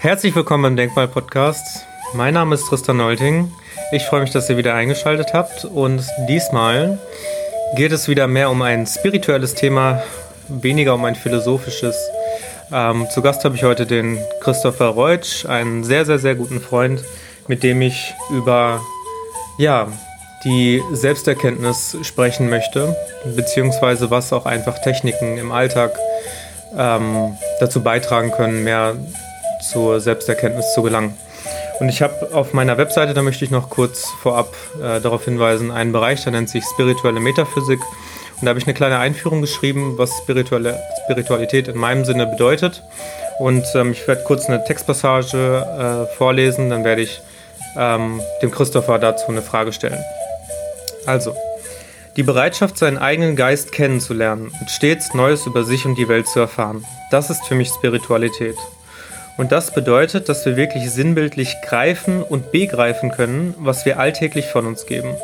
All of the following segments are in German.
Herzlich willkommen beim Denkmal-Podcast. Mein Name ist Tristan Nolting. Ich freue mich, dass ihr wieder eingeschaltet habt. Und diesmal geht es wieder mehr um ein spirituelles Thema, weniger um ein philosophisches. Ähm, zu Gast habe ich heute den Christopher Reutsch, einen sehr, sehr, sehr guten Freund, mit dem ich über ja, die Selbsterkenntnis sprechen möchte, beziehungsweise was auch einfach Techniken im Alltag ähm, dazu beitragen können, mehr zur Selbsterkenntnis zu gelangen. Und ich habe auf meiner Webseite, da möchte ich noch kurz vorab äh, darauf hinweisen, einen Bereich, der nennt sich spirituelle Metaphysik. Und da habe ich eine kleine Einführung geschrieben, was spirituelle Spiritualität in meinem Sinne bedeutet. Und ähm, ich werde kurz eine Textpassage äh, vorlesen, dann werde ich ähm, dem Christopher dazu eine Frage stellen. Also, die Bereitschaft, seinen eigenen Geist kennenzulernen und stets Neues über sich und die Welt zu erfahren, das ist für mich Spiritualität. Und das bedeutet, dass wir wirklich sinnbildlich greifen und begreifen können, was wir alltäglich von uns geben.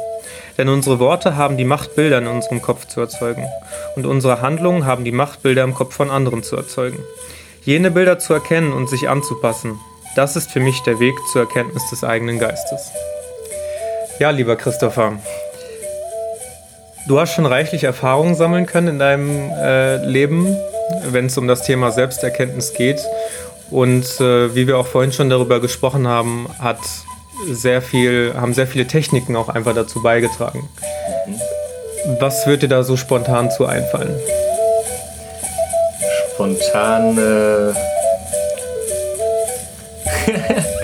Denn unsere Worte haben die Macht, Bilder in unserem Kopf zu erzeugen. Und unsere Handlungen haben die Macht, Bilder im Kopf von anderen zu erzeugen. Jene Bilder zu erkennen und sich anzupassen, das ist für mich der Weg zur Erkenntnis des eigenen Geistes. Ja, lieber Christopher, du hast schon reichlich Erfahrungen sammeln können in deinem äh, Leben, wenn es um das Thema Selbsterkenntnis geht. Und äh, wie wir auch vorhin schon darüber gesprochen haben, hat sehr viel, haben sehr viele Techniken auch einfach dazu beigetragen. Was wird dir da so spontan zu einfallen? Spontan. Äh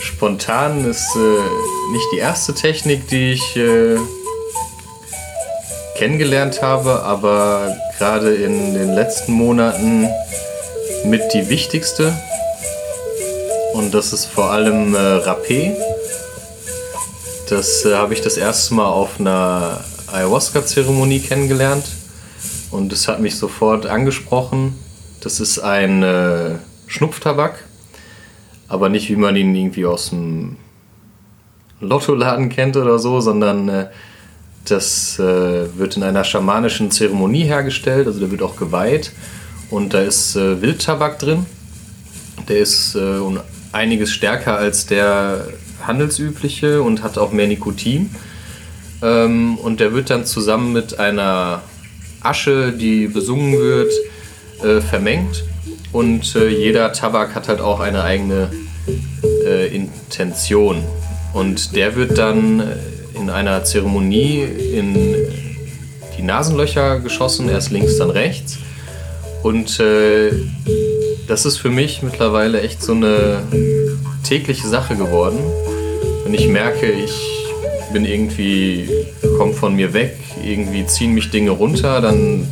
Spontan ist äh, nicht die erste Technik, die ich äh, kennengelernt habe, aber gerade in den letzten Monaten mit die wichtigste. Und das ist vor allem äh, Rapé. Das äh, habe ich das erste Mal auf einer Ayahuasca-Zeremonie kennengelernt. Und es hat mich sofort angesprochen. Das ist ein äh, Schnupftabak, aber nicht wie man ihn irgendwie aus dem Lottoladen kennt oder so, sondern äh, das äh, wird in einer schamanischen Zeremonie hergestellt, also der wird auch geweiht. Und da ist äh, Wildtabak drin. Der ist äh, einiges stärker als der handelsübliche und hat auch mehr Nikotin. Ähm, und der wird dann zusammen mit einer Asche, die besungen wird, äh, vermengt. Und äh, jeder Tabak hat halt auch eine eigene äh, Intention. Und der wird dann in einer Zeremonie in die Nasenlöcher geschossen, erst links, dann rechts. Und äh, das ist für mich mittlerweile echt so eine tägliche Sache geworden. Wenn ich merke, ich bin irgendwie, komme von mir weg, irgendwie ziehen mich Dinge runter, dann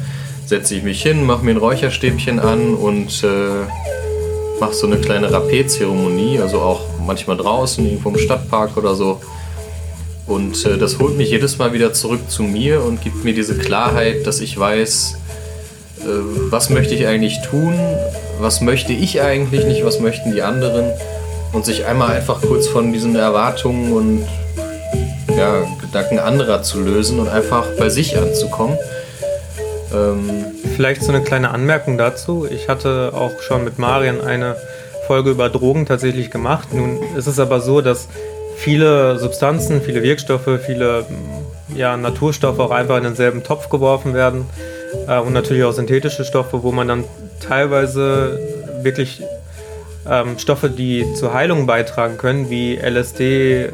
setze ich mich hin, mache mir ein Räucherstäbchen an und äh, mache so eine kleine Rapé-Zeremonie, also auch manchmal draußen, irgendwo im Stadtpark oder so. Und äh, das holt mich jedes Mal wieder zurück zu mir und gibt mir diese Klarheit, dass ich weiß, äh, was möchte ich eigentlich tun, was möchte ich eigentlich nicht, was möchten die anderen. Und sich einmal einfach kurz von diesen Erwartungen und ja, Gedanken anderer zu lösen und einfach bei sich anzukommen. Ähm Vielleicht so eine kleine Anmerkung dazu. Ich hatte auch schon mit Marian eine Folge über Drogen tatsächlich gemacht. Nun ist es aber so, dass viele Substanzen, viele Wirkstoffe, viele ja, Naturstoffe auch einfach in denselben Topf geworfen werden äh, und natürlich auch synthetische Stoffe, wo man dann teilweise wirklich ähm, Stoffe, die zur Heilung beitragen können, wie LSD ähm,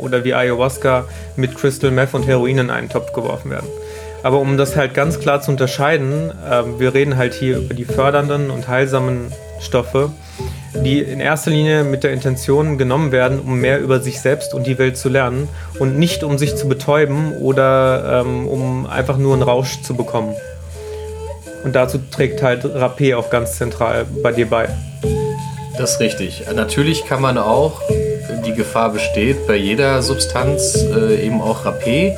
oder wie Ayahuasca mit Crystal Meth und Heroin in einen Topf geworfen werden. Aber um das halt ganz klar zu unterscheiden, äh, wir reden halt hier über die fördernden und heilsamen Stoffe die in erster Linie mit der Intention genommen werden, um mehr über sich selbst und die Welt zu lernen und nicht um sich zu betäuben oder ähm, um einfach nur einen Rausch zu bekommen. Und dazu trägt halt Rapé auch ganz zentral bei dir bei. Das ist richtig. Natürlich kann man auch, die Gefahr besteht, bei jeder Substanz, äh, eben auch Rapé,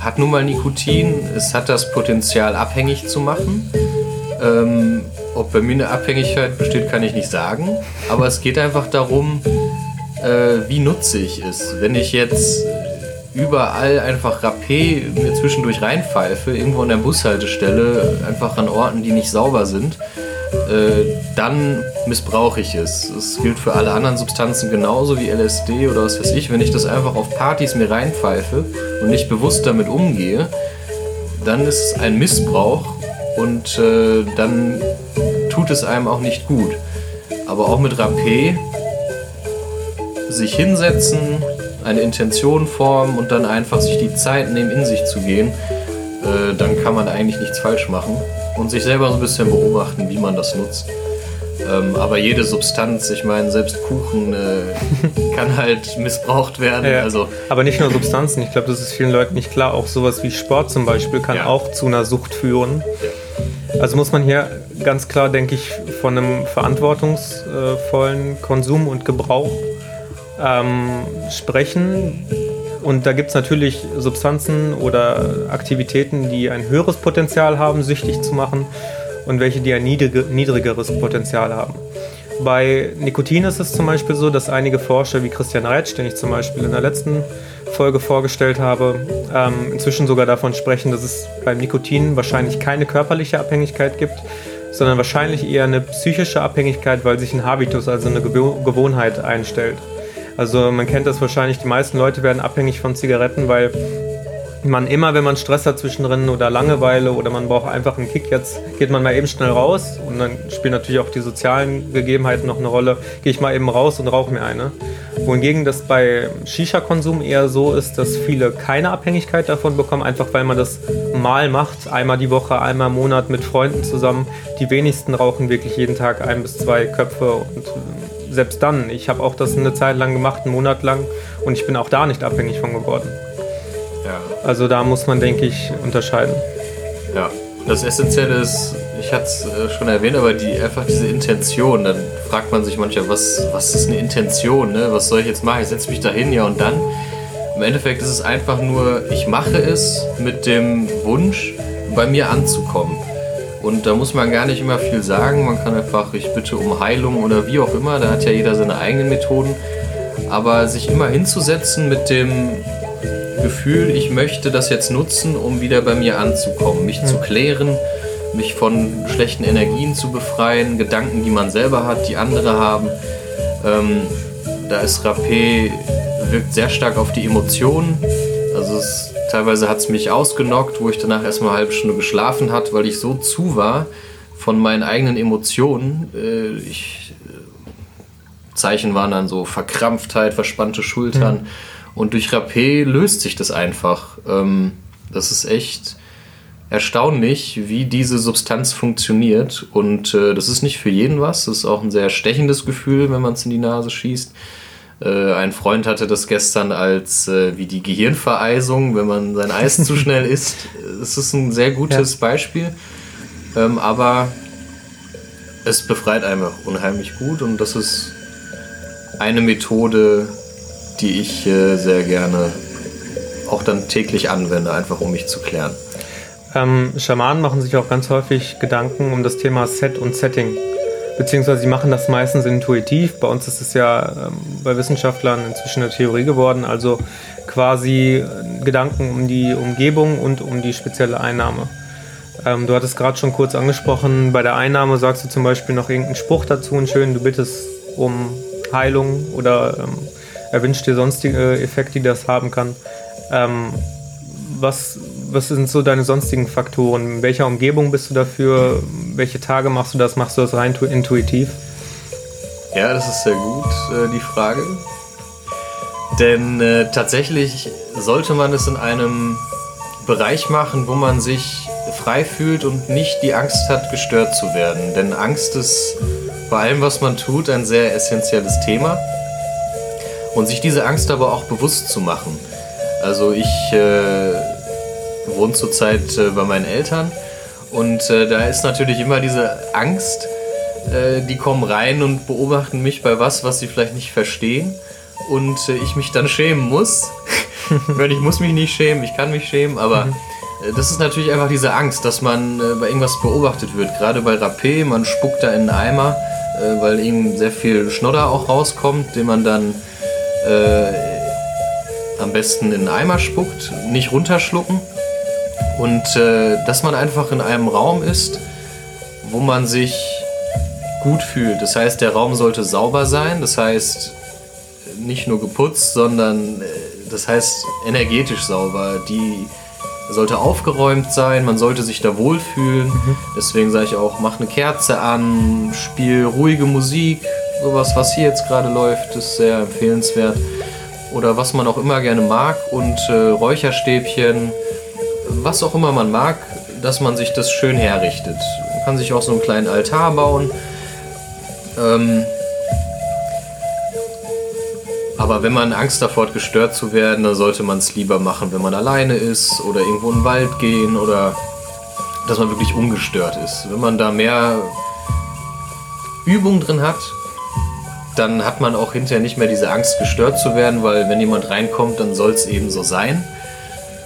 hat nun mal Nikotin, es hat das Potenzial abhängig zu machen. Ähm, ob bei mir eine Abhängigkeit besteht, kann ich nicht sagen. Aber es geht einfach darum, äh, wie nutze ich es. Wenn ich jetzt überall einfach Rapé mir zwischendurch reinpfeife, irgendwo an der Bushaltestelle, einfach an Orten, die nicht sauber sind, äh, dann missbrauche ich es. Das gilt für alle anderen Substanzen genauso wie LSD oder was weiß ich. Wenn ich das einfach auf Partys mir reinpfeife und nicht bewusst damit umgehe, dann ist es ein Missbrauch und äh, dann tut es einem auch nicht gut. Aber auch mit Rapé sich hinsetzen, eine Intention formen und dann einfach sich die Zeit nehmen, in sich zu gehen, äh, dann kann man eigentlich nichts falsch machen und sich selber so ein bisschen beobachten, wie man das nutzt. Ähm, aber jede Substanz, ich meine, selbst Kuchen äh, kann halt missbraucht werden. Ja, also, aber nicht nur Substanzen, ich glaube, das ist vielen Leuten nicht klar. Auch sowas wie Sport zum Beispiel kann Ja. auch zu einer Sucht führen. ja. Also muss man hier ganz klar, denke ich, von einem verantwortungsvollen Konsum und Gebrauch ähm, sprechen. Und da gibt es natürlich Substanzen oder Aktivitäten, die ein höheres Potenzial haben, süchtig zu machen und welche, die ein niedrige, niedrigeres Potenzial haben. Bei Nikotin ist es zum Beispiel so, dass einige Forscher wie Christian Reitsch, den ich zum Beispiel in der letzten Folge vorgestellt habe, ähm, inzwischen sogar davon sprechen, dass es beim Nikotin wahrscheinlich keine körperliche Abhängigkeit gibt, sondern wahrscheinlich eher eine psychische Abhängigkeit, weil sich ein Habitus, also eine Gewo- Gewohnheit einstellt. Also man kennt das wahrscheinlich, die meisten Leute werden abhängig von Zigaretten, weil man immer, wenn man Stress hat zwischendrin oder Langeweile oder man braucht einfach einen Kick, jetzt geht man mal eben schnell raus und dann spielen natürlich auch die sozialen Gegebenheiten noch eine Rolle. Gehe ich mal eben raus und rauche mir eine. Wohingegen das bei Shisha-Konsum eher so ist, dass viele keine Abhängigkeit davon bekommen, einfach weil man das mal macht, einmal die Woche, einmal im Monat mit Freunden zusammen. Die wenigsten rauchen wirklich jeden Tag ein bis zwei Köpfe und äh, selbst dann, ich habe auch das eine Zeit lang gemacht, einen Monat lang und ich bin auch da nicht abhängig von geworden. Ja. Also da muss man, denke ich, unterscheiden. Ja, das Essentielle ist, ich hatte es äh, schon erwähnt, aber die, einfach diese Intention. Dann fragt man sich manchmal, was, was ist eine Intention? Ne? Was soll ich jetzt machen? Ich setze mich da hin, ja und dann. Im Endeffekt ist es einfach nur, ich mache es mit dem Wunsch, bei mir anzukommen. Und da muss man gar nicht immer viel sagen. Man kann einfach, ich bitte um Heilung oder wie auch immer. Da hat ja jeder seine eigenen Methoden. Aber sich immer hinzusetzen mit dem Gefühl, ich möchte das jetzt nutzen, um wieder bei mir anzukommen, mich zu klären, mich von schlechten Energien zu befreien, Gedanken, die man selber hat, die andere haben. Ähm, da ist Rapé wirkt sehr stark auf die Emotionen. Also es, teilweise hat es mich ausgenockt, wo ich danach erstmal eine halbe Stunde geschlafen hat, weil ich so zu war von meinen eigenen Emotionen. Äh, ich, Zeichen waren dann so Verkrampftheit, verspannte Schultern. Und durch Rapé löst sich das einfach. Ähm, das ist echt erstaunlich, wie diese Substanz funktioniert. Und äh, das ist nicht für jeden was. Das ist auch ein sehr stechendes Gefühl, wenn man es in die Nase schießt. Äh, ein Freund hatte das gestern als äh, wie die Gehirnvereisung, wenn man sein Eis zu schnell isst. Es ist ein sehr gutes Beispiel. Ähm, aber es befreit einfach unheimlich gut und das ist eine Methode, die ich äh, sehr gerne auch dann täglich anwende, einfach um mich zu klären. Ähm, Schamanen machen sich auch ganz häufig Gedanken um das Thema Set und Setting. Beziehungsweise sie machen das meistens intuitiv. Bei uns ist es ja ähm, bei Wissenschaftlern inzwischen eine Theorie geworden. Also quasi äh, Gedanken um die Umgebung und um die spezielle Einnahme. Ähm, du hattest gerade schon kurz angesprochen, bei der Einnahme sagst du zum Beispiel noch irgendeinen Spruch dazu, einen schönen, du bittest um Heilung oder ähm, erwünscht dir sonstige Effekte, die das haben kann. Ähm, was, was sind so deine sonstigen Faktoren? In welcher Umgebung bist du dafür? Welche Tage machst du das? Machst du das rein tu- intuitiv? Ja, das ist sehr gut, äh, die Frage. Denn äh, tatsächlich sollte man es in einem Bereich machen, wo man sich frei fühlt und nicht die Angst hat, gestört zu werden. Denn Angst ist bei allem, was man tut, ein sehr essentielles Thema. Und sich diese Angst aber auch bewusst zu machen. Also ich äh, wohne zurzeit äh, bei meinen Eltern und äh, da ist natürlich immer diese Angst, äh, die kommen rein und beobachten mich bei was, was sie vielleicht nicht verstehen und äh, ich mich dann schämen muss. ich ich muss mich nicht schämen, ich kann mich schämen, aber äh, das ist natürlich einfach diese Angst, dass man äh, bei irgendwas beobachtet wird. Gerade bei Rapé, man spuckt da in einen Eimer, weil eben sehr viel Schnodder auch rauskommt, den man dann am besten in einen Eimer spuckt, nicht runterschlucken. Und äh, dass man einfach in einem Raum ist, wo man sich gut fühlt. Das heißt, der Raum sollte sauber sein, das heißt nicht nur geputzt, sondern äh, das heißt energetisch sauber. Die sollte aufgeräumt sein, man sollte sich da wohlfühlen. Mhm. Deswegen sage ich auch, mach eine Kerze an, spiel ruhige Musik. Sowas, was hier jetzt gerade läuft, ist sehr empfehlenswert. Oder was man auch immer gerne mag und äh, Räucherstäbchen, was auch immer man mag, dass man sich das schön herrichtet. Man kann sich auch so einen kleinen Altar bauen. Ähm, aber wenn man Angst davor hat, gestört zu werden, dann sollte man es lieber machen, wenn man alleine ist oder irgendwo in den Wald gehen oder dass man wirklich ungestört ist. Wenn man da mehr Übung drin hat, dann hat man auch hinterher nicht mehr diese Angst, gestört zu werden, weil wenn jemand reinkommt, dann soll es eben so sein.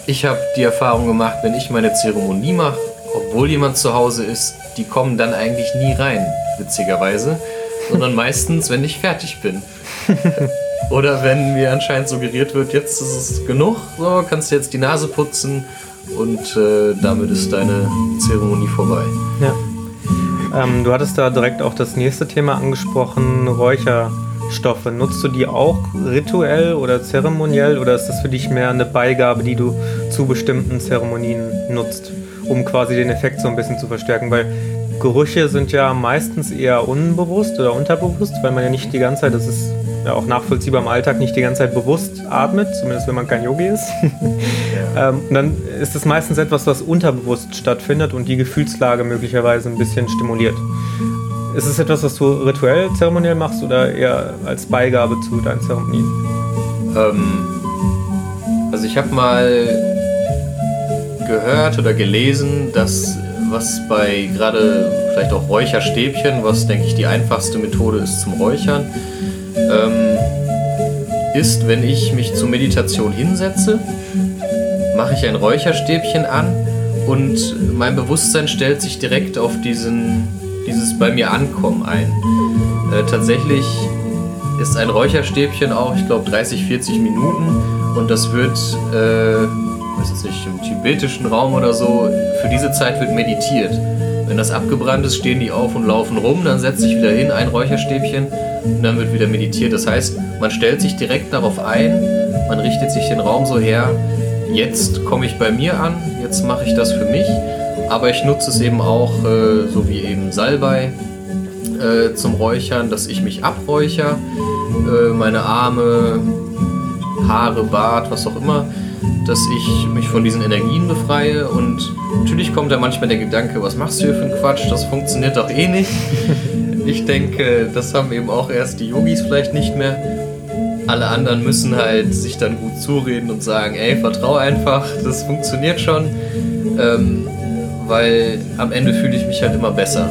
Ich habe die Erfahrung gemacht, wenn ich meine Zeremonie mache, obwohl jemand zu Hause ist, die kommen dann eigentlich nie rein, witzigerweise, sondern meistens, wenn ich fertig bin. Oder wenn mir anscheinend suggeriert wird, jetzt ist es genug, so kannst du jetzt die Nase putzen und äh, damit ist deine Zeremonie vorbei. Ja. Ähm, du hattest da direkt auch das nächste Thema angesprochen, Räucherstoffe. Nutzt du die auch rituell oder zeremoniell oder ist das für dich mehr eine Beigabe, die du zu bestimmten Zeremonien nutzt, um quasi den Effekt so ein bisschen zu verstärken? Weil Gerüche sind ja meistens eher unbewusst oder unterbewusst, weil man ja nicht die ganze Zeit, das ist ja auch nachvollziehbar im Alltag nicht die ganze Zeit bewusst atmet, zumindest wenn man kein Yogi ist. Ähm, und dann ist es meistens etwas, was unterbewusst stattfindet und die Gefühlslage möglicherweise ein bisschen stimuliert. Ist es etwas, was du rituell, zeremoniell machst oder eher als Beigabe zu deinen Zeremonien? Ähm, also ich habe mal gehört oder gelesen, dass was bei gerade vielleicht auch Räucherstäbchen, was denke ich die einfachste Methode ist zum Räuchern, ähm, ist, wenn ich mich zur Meditation hinsetze, mache ich ein Räucherstäbchen an und mein Bewusstsein stellt sich direkt auf diesen, dieses bei mir Ankommen ein. Äh, tatsächlich ist ein Räucherstäbchen auch, ich glaube, 30, 40 Minuten und das wird, äh, weiß jetzt nicht, im tibetischen Raum oder so, für diese Zeit wird meditiert. Wenn das abgebrannt ist, stehen die auf und laufen rum, dann setze ich wieder hin, ein Räucherstäbchen und dann wird wieder meditiert. Das heißt, man stellt sich direkt darauf ein, man richtet sich den Raum so her, jetzt komme ich bei mir an, jetzt mache ich das für mich, aber ich nutze es eben auch, äh, so wie eben Salbei, äh, zum Räuchern, dass ich mich abräucher, äh, meine Arme, Haare, Bart, was auch immer, dass ich mich von diesen Energien befreie und natürlich kommt da manchmal der Gedanke, was machst du hier für einen Quatsch, das funktioniert doch eh nicht. Ich denke, das haben eben auch erst die Yogis vielleicht nicht mehr. Alle anderen müssen halt sich dann gut zureden und sagen, ey, vertrau einfach, das funktioniert schon. Ähm, weil am Ende fühle ich mich halt immer besser.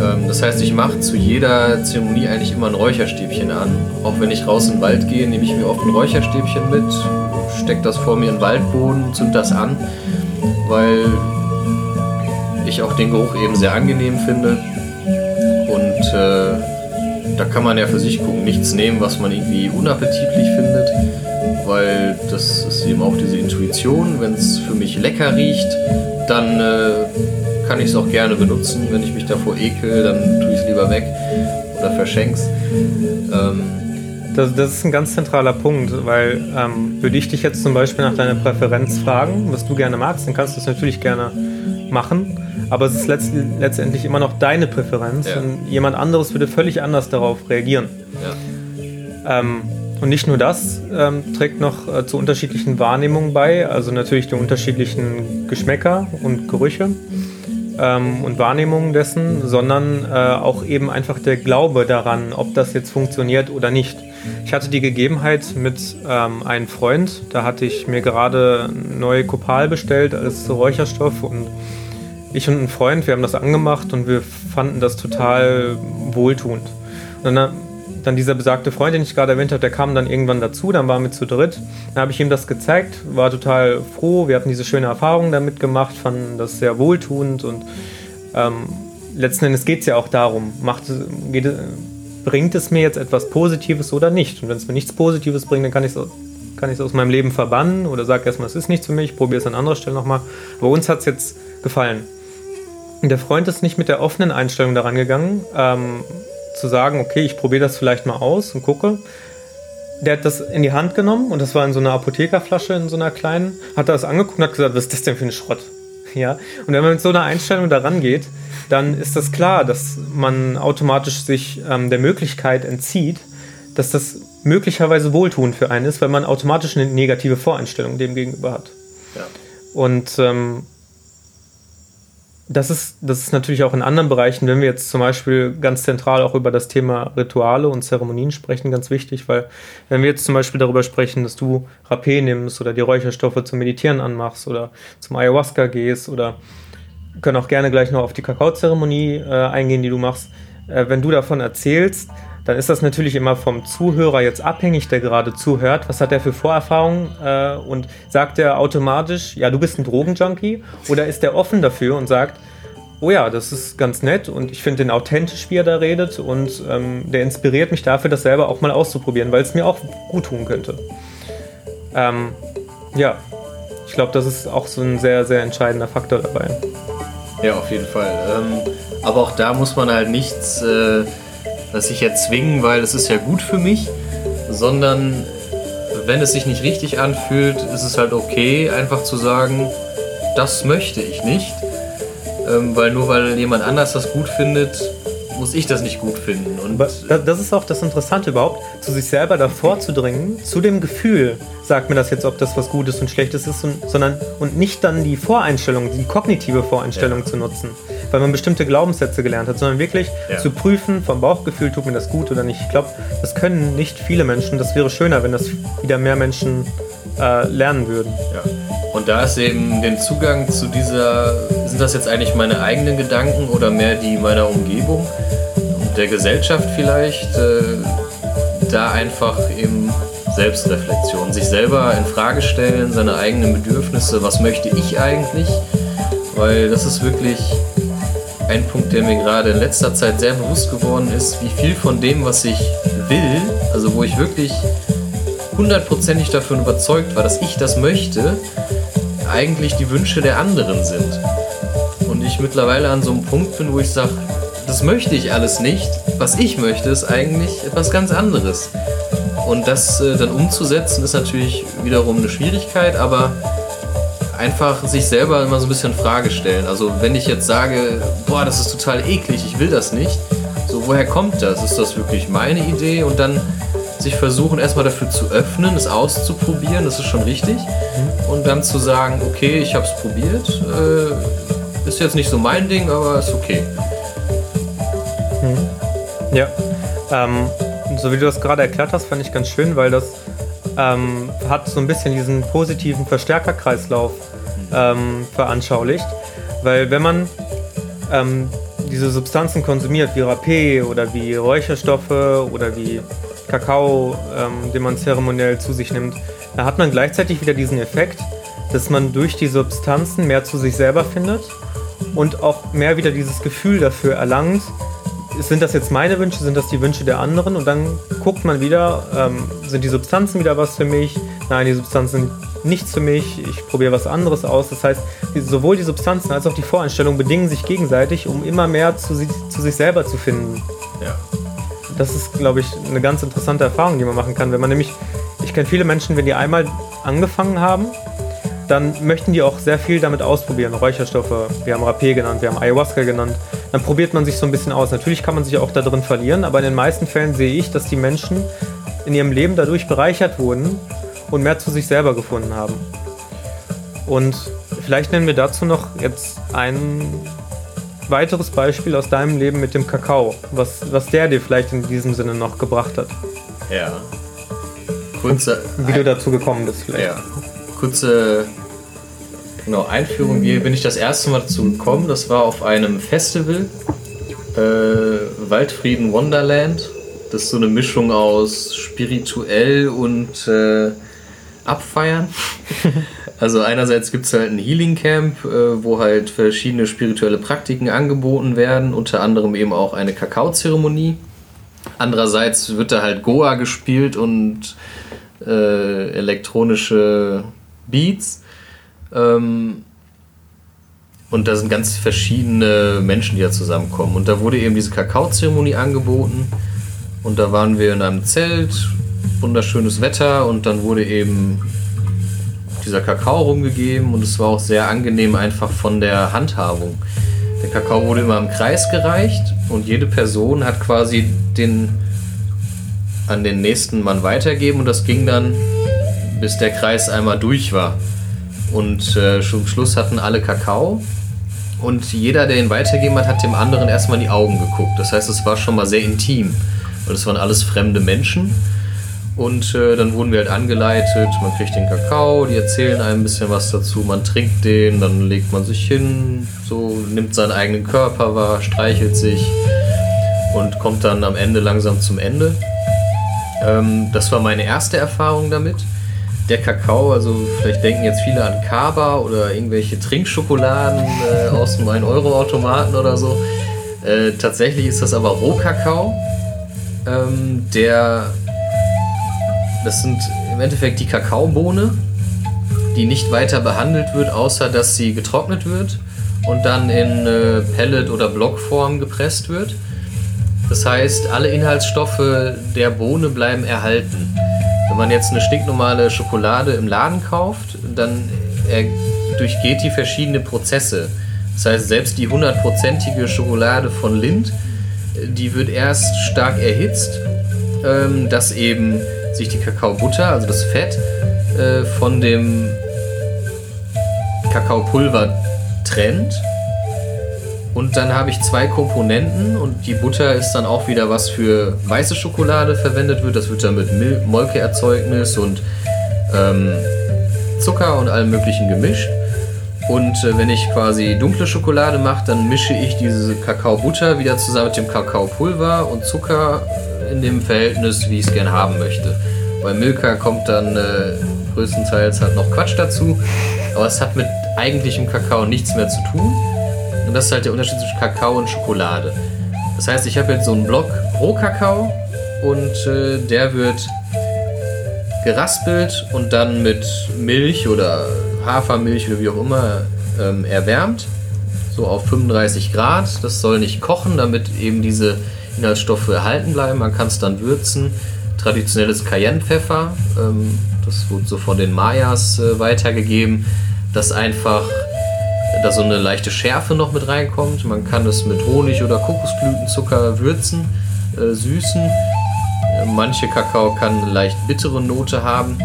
Ähm, das heißt, ich mache zu jeder Zeremonie eigentlich immer ein Räucherstäbchen an. Auch wenn ich raus in den Wald gehe, nehme ich mir oft ein Räucherstäbchen mit, stecke das vor mir in den Waldboden, zünd das an, weil ich auch den Geruch eben sehr angenehm finde äh, da kann man ja für sich gucken, nichts nehmen, was man irgendwie unappetitlich findet, weil das ist eben auch diese Intuition. Wenn es für mich lecker riecht, dann äh, kann ich es auch gerne benutzen. Wenn ich mich davor ekel, dann tue ich es lieber weg oder verschenk's. Ähm, das, das, ist ein ganz zentraler Punkt, weil ähm, würde ich dich jetzt zum Beispiel nach deiner Präferenz fragen, was du gerne magst, dann kannst du es natürlich gerne machen aber es ist letzt, letztendlich immer noch deine Präferenz ja. und jemand anderes würde völlig anders darauf reagieren. Ja. Ähm, und nicht nur das ähm, trägt noch äh, zu unterschiedlichen Wahrnehmungen bei, also natürlich die unterschiedlichen Geschmäcker und Gerüche ähm, und Wahrnehmungen dessen, sondern äh, auch eben einfach der Glaube daran, ob das jetzt funktioniert oder nicht. Ich hatte die Gegebenheit mit ähm, einem Freund, da hatte ich mir gerade neue Kopal bestellt als Räucherstoff und ich und ein Freund, wir haben das angemacht und wir fanden das total wohltuend. Und dann, dann dieser besagte Freund, den ich gerade erwähnt habe, der kam dann irgendwann dazu, dann waren wir zu dritt. Dann habe ich ihm das gezeigt, war total froh, wir hatten diese schöne Erfahrung damit gemacht, fanden das sehr wohltuend und ähm, letzten Endes geht es ja auch darum, macht, geht, bringt es mir jetzt etwas Positives oder nicht? Und wenn es mir nichts Positives bringt, dann kann ich es kann aus meinem Leben verbannen oder sage erstmal, es ist nichts für mich, probiere es an anderer Stelle nochmal. Aber uns hat es jetzt gefallen. Der Freund ist nicht mit der offenen Einstellung daran gegangen, ähm, zu sagen, okay, ich probiere das vielleicht mal aus und gucke. Der hat das in die Hand genommen und das war in so einer Apothekerflasche, in so einer kleinen, hat das angeguckt und hat gesagt, was ist das denn für ein Schrott? Ja, und wenn man mit so einer Einstellung daran geht, dann ist das klar, dass man automatisch sich ähm, der Möglichkeit entzieht, dass das möglicherweise wohltuend für einen ist, weil man automatisch eine negative Voreinstellung dem gegenüber hat. Ja. Und ähm, das ist, das ist natürlich auch in anderen Bereichen, wenn wir jetzt zum Beispiel ganz zentral auch über das Thema Rituale und Zeremonien sprechen, ganz wichtig, weil wenn wir jetzt zum Beispiel darüber sprechen, dass du Rapé nimmst oder die Räucherstoffe zum Meditieren anmachst oder zum Ayahuasca gehst oder können auch gerne gleich noch auf die Kakaozeremonie äh, eingehen, die du machst. Äh, wenn du davon erzählst, dann ist das natürlich immer vom Zuhörer jetzt abhängig, der gerade zuhört. Was hat er für Vorerfahrungen äh, und sagt er automatisch, ja, du bist ein Drogenjunkie? Oder ist er offen dafür und sagt, oh ja, das ist ganz nett und ich finde den authentisch, wie er da redet und ähm, der inspiriert mich dafür, das selber auch mal auszuprobieren, weil es mir auch gut tun könnte. Ähm, ja, ich glaube, das ist auch so ein sehr, sehr entscheidender Faktor dabei. Ja, auf jeden Fall. Ähm, aber auch da muss man halt nichts, äh, was sich jetzt zwingen, weil es ist ja gut für mich, sondern wenn es sich nicht richtig anfühlt, ist es halt okay, einfach zu sagen, das möchte ich nicht. Ähm, weil nur weil jemand anders das gut findet, muss ich das nicht gut finden. Und das ist auch das Interessante überhaupt, zu sich selber davor zu dringen, zu dem Gefühl, sagt mir das jetzt, ob das was Gutes und Schlechtes ist, und, sondern und nicht dann die Voreinstellung, die kognitive Voreinstellung ja. zu nutzen, weil man bestimmte Glaubenssätze gelernt hat, sondern wirklich ja. zu prüfen, vom Bauchgefühl, tut mir das gut oder nicht. Ich glaube, das können nicht viele Menschen. Das wäre schöner, wenn das wieder mehr Menschen äh, lernen würden. Ja. Und da ist eben den Zugang zu dieser, sind das jetzt eigentlich meine eigenen Gedanken oder mehr die meiner Umgebung und der Gesellschaft vielleicht, äh, da einfach eben Selbstreflexion, sich selber in Frage stellen, seine eigenen Bedürfnisse, was möchte ich eigentlich, weil das ist wirklich ein Punkt, der mir gerade in letzter Zeit sehr bewusst geworden ist, wie viel von dem, was ich will, also wo ich wirklich hundertprozentig davon überzeugt war, dass ich das möchte, eigentlich die Wünsche der anderen sind. Und ich mittlerweile an so einem Punkt bin, wo ich sage, das möchte ich alles nicht. Was ich möchte, ist eigentlich etwas ganz anderes. Und das äh, dann umzusetzen, ist natürlich wiederum eine Schwierigkeit, aber einfach sich selber immer so ein bisschen in Frage stellen. Also wenn ich jetzt sage, boah, das ist total eklig, ich will das nicht, so woher kommt das? Ist das wirklich meine Idee? Und dann sich versuchen, erstmal dafür zu öffnen, es auszuprobieren, das ist schon richtig. Mhm. Und dann zu sagen, okay, ich habe es probiert, äh, ist jetzt nicht so mein Ding, aber ist okay. Mhm. Ja, ähm, so wie du das gerade erklärt hast, fand ich ganz schön, weil das ähm, hat so ein bisschen diesen positiven Verstärkerkreislauf ähm, veranschaulicht. Weil wenn man ähm, diese Substanzen konsumiert, wie Rapé oder wie Räucherstoffe oder wie Kakao, ähm, den man zeremoniell zu sich nimmt, da hat man gleichzeitig wieder diesen Effekt, dass man durch die Substanzen mehr zu sich selber findet und auch mehr wieder dieses Gefühl dafür erlangt, sind das jetzt meine Wünsche, sind das die Wünsche der anderen? Und dann guckt man wieder, ähm, sind die Substanzen wieder was für mich? Nein, die Substanzen sind nichts für mich, ich probiere was anderes aus. Das heißt, sowohl die Substanzen als auch die Voreinstellungen bedingen sich gegenseitig, um immer mehr zu, zu sich selber zu finden. Ja das ist, glaube ich, eine ganz interessante Erfahrung, die man machen kann. Wenn man nämlich, ich kenne viele Menschen, wenn die einmal angefangen haben, dann möchten die auch sehr viel damit ausprobieren. Räucherstoffe, wir haben Rapé genannt, wir haben Ayahuasca genannt. Dann probiert man sich so ein bisschen aus. Natürlich kann man sich auch da drin verlieren, aber in den meisten Fällen sehe ich, dass die Menschen in ihrem Leben dadurch bereichert wurden und mehr zu sich selber gefunden haben. Und vielleicht nennen wir dazu noch jetzt einen weiteres Beispiel aus deinem Leben mit dem Kakao, was, was der dir vielleicht in diesem Sinne noch gebracht hat. Ja. Kurze wie du dazu gekommen bist vielleicht. Ja. Kurze genau, Einführung, wie bin ich das erste Mal dazu gekommen? Das war auf einem Festival, äh, Waldfrieden Wonderland. Das ist so eine Mischung aus spirituell und äh, Abfeiern. Also einerseits gibt es halt ein Healing Camp, äh, wo halt verschiedene spirituelle Praktiken angeboten werden, unter anderem eben auch eine Kakaozeremonie. Andererseits wird da halt Goa gespielt und äh, elektronische Beats. Ähm, und da sind ganz verschiedene Menschen, die da zusammenkommen. Und da wurde eben diese Kakaozeremonie angeboten. Und da waren wir in einem Zelt, wunderschönes Wetter und dann wurde eben dieser Kakao rumgegeben und es war auch sehr angenehm einfach von der Handhabung. Der Kakao wurde immer im Kreis gereicht und jede Person hat quasi den an den nächsten Mann weitergeben und das ging dann, bis der Kreis einmal durch war. Und äh, zum Schluss hatten alle Kakao und jeder, der ihn weitergegeben hat, hat dem anderen erstmal in die Augen geguckt. Das heißt, es war schon mal sehr intim, weil es waren alles fremde Menschen. Und äh, dann wurden wir halt angeleitet, man kriegt den Kakao, die erzählen einem ein bisschen was dazu, man trinkt den, dann legt man sich hin, so nimmt seinen eigenen Körper wahr, streichelt sich und kommt dann am Ende langsam zum Ende. Ähm, das war meine erste Erfahrung damit. Der Kakao, also vielleicht denken jetzt viele an Kaba oder irgendwelche Trinkschokoladen äh, aus dem 1-Euro-Automaten oder so. Äh, tatsächlich ist das aber Rohkakao, ähm, der das sind im Endeffekt die Kakaobohne, die nicht weiter behandelt wird, außer dass sie getrocknet wird und dann in äh, Pellet- oder Blockform gepresst wird. Das heißt, alle Inhaltsstoffe der Bohne bleiben erhalten. Wenn man jetzt eine stinknormale Schokolade im Laden kauft, dann durchgeht die verschiedene Prozesse. Das heißt, selbst die hundertprozentige Schokolade von Lind, die wird erst stark erhitzt, ähm, dass eben sich die Kakaobutter, also das Fett, äh, von dem Kakaopulver trennt. Und dann habe ich zwei Komponenten und die Butter ist dann auch wieder was für weiße Schokolade verwendet wird. Das wird dann mit Mil Molkeerzeugnis und ähm, Zucker und allem möglichen gemischt. Und äh, wenn ich quasi dunkle Schokolade mache, dann mische ich diese Kakaobutter wieder zusammen mit dem Kakaopulver und Zucker in dem Verhältnis, wie ich es gerne haben möchte. Bei Milka kommt dann äh, größtenteils halt noch Quatsch dazu, aber es hat mit eigentlichem Kakao nichts mehr zu tun. Und das ist halt der Unterschied zwischen Kakao und Schokolade. Das heißt, ich habe jetzt so einen Block Rohkakao und äh, der wird geraspelt und dann mit Milch oder Hafermilch oder wie auch immer ähm, erwärmt. So auf 35 Grad. Das soll nicht kochen, damit eben diese Inhaltsstoffe erhalten bleiben. Man kann es dann würzen. Traditionelles Cayennepfeffer, ähm, das wurde so von den Mayas äh, weitergegeben, dass einfach da so eine leichte Schärfe noch mit reinkommt. Man kann es mit Honig oder Kokosblütenzucker würzen, äh, süßen. Äh, manche Kakao kann eine leicht bittere Note haben.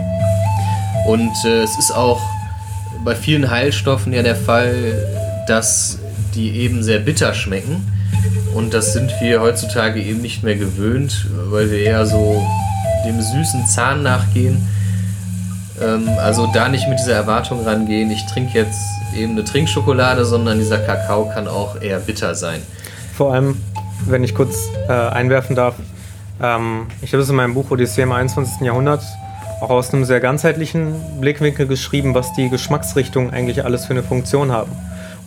Und äh, es ist auch bei vielen Heilstoffen ja der Fall, dass die eben sehr bitter schmecken. Und das sind wir heutzutage eben nicht mehr gewöhnt, weil wir eher so dem süßen Zahn nachgehen. Ähm, also da nicht mit dieser Erwartung rangehen, ich trinke jetzt eben eine Trinkschokolade, sondern dieser Kakao kann auch eher bitter sein. Vor allem, wenn ich kurz äh, einwerfen darf, ähm, ich habe es in meinem Buch Odyssee im 21. Jahrhundert auch aus einem sehr ganzheitlichen Blickwinkel geschrieben, was die Geschmacksrichtungen eigentlich alles für eine Funktion haben.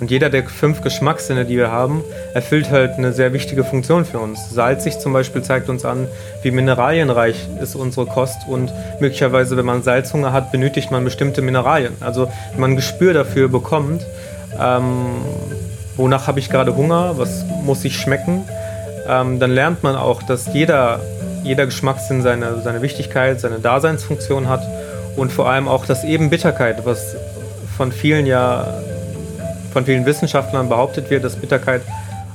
Und jeder der fünf Geschmackssinne, die wir haben, erfüllt halt eine sehr wichtige Funktion für uns. Salzig zum Beispiel zeigt uns an, wie mineralienreich ist unsere Kost und möglicherweise, wenn man Salzhunger hat, benötigt man bestimmte Mineralien. Also wenn man ein Gespür dafür bekommt, ähm, wonach habe ich gerade Hunger, was muss ich schmecken, ähm, dann lernt man auch, dass jeder, jeder Geschmackssinn seine, seine Wichtigkeit, seine Daseinsfunktion hat und vor allem auch, dass eben Bitterkeit, was von vielen ja von vielen Wissenschaftlern behauptet wird, dass Bitterkeit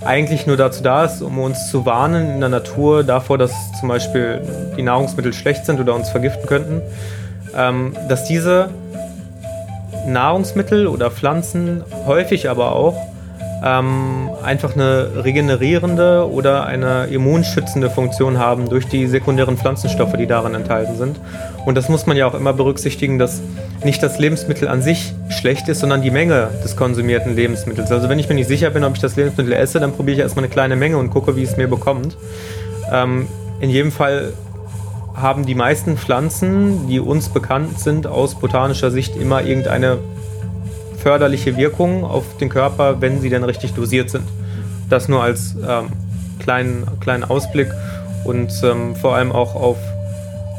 eigentlich nur dazu da ist, um uns zu warnen in der Natur davor, dass zum Beispiel die Nahrungsmittel schlecht sind oder uns vergiften könnten, ähm, dass diese Nahrungsmittel oder Pflanzen häufig aber auch ähm, einfach eine regenerierende oder eine immunschützende Funktion haben durch die sekundären Pflanzenstoffe, die darin enthalten sind. Und das muss man ja auch immer berücksichtigen, dass nicht das Lebensmittel an sich schlecht ist, sondern die Menge des konsumierten Lebensmittels. Also wenn ich mir nicht sicher bin, ob ich das Lebensmittel esse, dann probiere ich erstmal eine kleine Menge und gucke, wie es mir bekommt. Ähm, in jedem Fall haben die meisten Pflanzen, die uns bekannt sind, aus botanischer Sicht immer irgendeine förderliche Wirkung auf den Körper, wenn sie dann richtig dosiert sind. Das nur als ähm, kleinen, kleinen Ausblick und ähm, vor allem auch auf,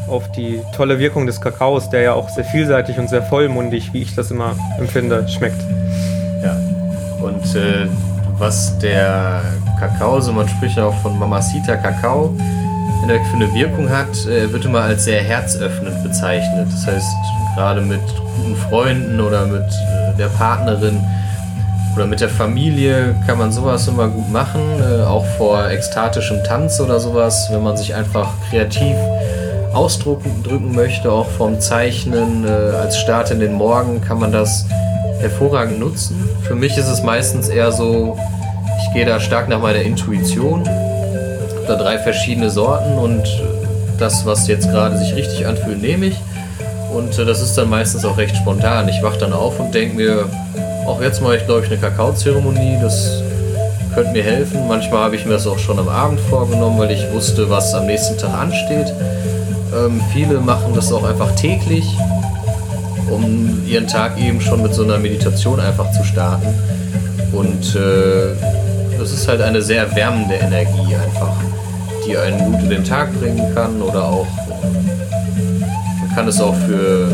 auf die tolle Wirkung des Kakaos, der ja auch sehr vielseitig und sehr vollmundig, wie ich das immer empfinde, schmeckt. Ja, und Und äh, was der Kakao, so man spricht ja auch von Mamacita Kakao, für eine Wirkung hat, äh, wird immer als sehr herzöffnend bezeichnet. Das heißt, gerade mit guten Freunden oder mit äh, der Partnerin oder mit der Familie kann man sowas immer gut machen, äh, auch vor ekstatischem Tanz oder sowas, wenn man sich einfach kreativ ausdrücken möchte, auch vom Zeichnen äh, als Start in den Morgen kann man das hervorragend nutzen. Für mich ist es meistens eher so, ich gehe da stark nach meiner Intuition, habe da drei verschiedene Sorten und das, was jetzt gerade sich richtig anfühlt, nehme ich. Und äh, das ist dann meistens auch recht spontan. Ich wache dann auf und denke mir, auch jetzt mache ich, glaube ich, eine Kakaozeremonie. Das könnte mir helfen. Manchmal habe ich mir das auch schon am Abend vorgenommen, weil ich wusste, was am nächsten Tag ansteht. Ähm, viele machen das auch einfach täglich, um ihren Tag eben schon mit so einer Meditation einfach zu starten. Und äh, das ist halt eine sehr wärmende Energie einfach, die einen gut in den Tag bringen kann oder auch man kann es auch für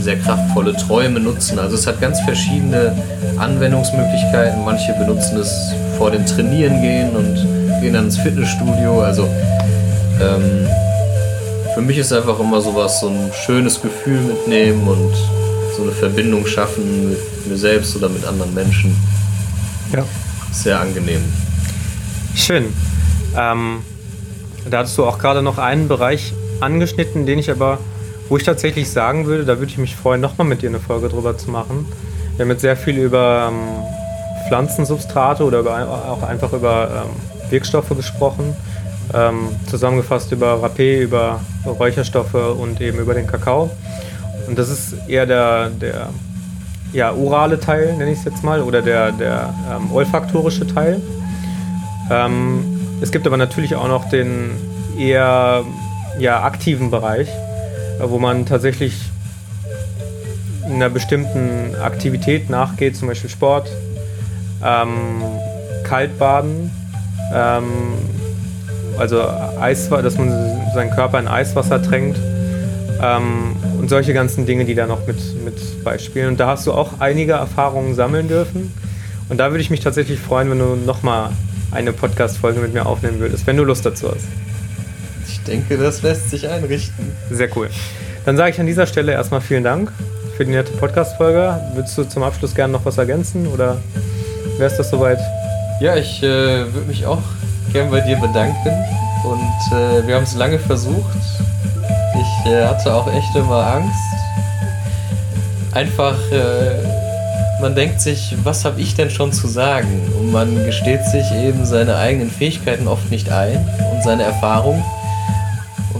sehr kraftvolle Träume nutzen. Also es hat ganz verschiedene Anwendungsmöglichkeiten. Manche benutzen es vor dem Trainieren gehen und gehen dann ins Fitnessstudio. Also ähm, für mich ist einfach immer sowas, so ein schönes Gefühl mitnehmen und so eine Verbindung schaffen mit mir selbst oder mit anderen Menschen. Ja. Sehr angenehm. Schön. Ähm, da hattest du auch gerade noch einen Bereich angeschnitten, den ich aber wo ich tatsächlich sagen würde, da würde ich mich freuen, nochmal mit dir eine Folge drüber zu machen. Wir haben jetzt sehr viel über ähm, Pflanzensubstrate oder über, auch einfach über ähm, Wirkstoffe gesprochen. Ähm, zusammengefasst über Rapé, über Räucherstoffe und eben über den Kakao. Und das ist eher der, der ja, orale Teil, nenne ich es jetzt mal, oder der, der ähm, olfaktorische Teil. Ähm, es gibt aber natürlich auch noch den eher ja, aktiven Bereich, wo man tatsächlich einer bestimmten Aktivität nachgeht, zum Beispiel Sport, ähm, Kaltbaden, ähm, also Eiswasser, dass man seinen Körper in Eiswasser tränkt ähm, und solche ganzen Dinge, die da noch mit, mit beispielen. Und da hast du auch einige Erfahrungen sammeln dürfen. Und da würde ich mich tatsächlich freuen, wenn du nochmal eine Podcast-Folge mit mir aufnehmen würdest, wenn du Lust dazu hast. Ich denke, das lässt sich einrichten. Sehr cool. Dann sage ich an dieser Stelle erstmal vielen Dank für die nette Podcast-Folge. Würdest du zum Abschluss gerne noch was ergänzen oder wäre es das soweit? Ja, ich äh, würde mich auch gern bei dir bedanken und äh, wir haben es lange versucht. Ich äh, hatte auch echt immer Angst. Einfach, äh, man denkt sich, was habe ich denn schon zu sagen? Und man gesteht sich eben seine eigenen Fähigkeiten oft nicht ein und seine Erfahrung.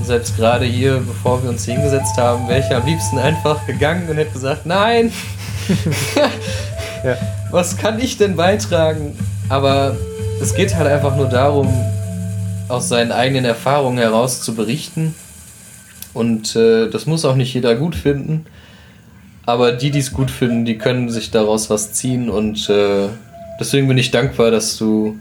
Und selbst gerade hier, bevor wir uns hingesetzt haben, wäre ich am liebsten einfach gegangen und hätte gesagt, nein, ja. was kann ich denn beitragen? Aber es geht halt einfach nur darum, aus seinen eigenen Erfahrungen heraus zu berichten. Und äh, das muss auch nicht jeder gut finden. Aber die, die es gut finden, die können sich daraus was ziehen. Und äh, deswegen bin ich dankbar, dass du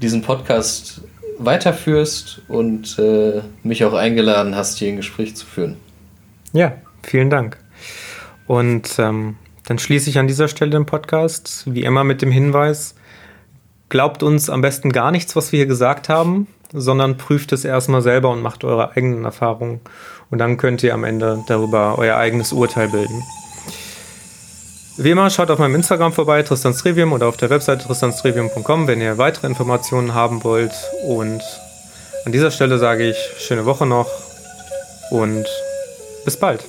diesen Podcast weiterführst und äh, mich auch eingeladen hast, hier ein Gespräch zu führen. Ja, vielen Dank. Und ähm, dann schließe ich an dieser Stelle den Podcast, wie immer mit dem Hinweis, glaubt uns am besten gar nichts, was wir hier gesagt haben, sondern prüft es erstmal selber und macht eure eigenen Erfahrungen. Und dann könnt ihr am Ende darüber euer eigenes Urteil bilden. Wie immer, schaut auf meinem Instagram vorbei, Tristan Strevium, oder auf der Webseite tristanstrevium.com, wenn ihr weitere Informationen haben wollt. Und an dieser Stelle sage ich schöne Woche noch und bis bald.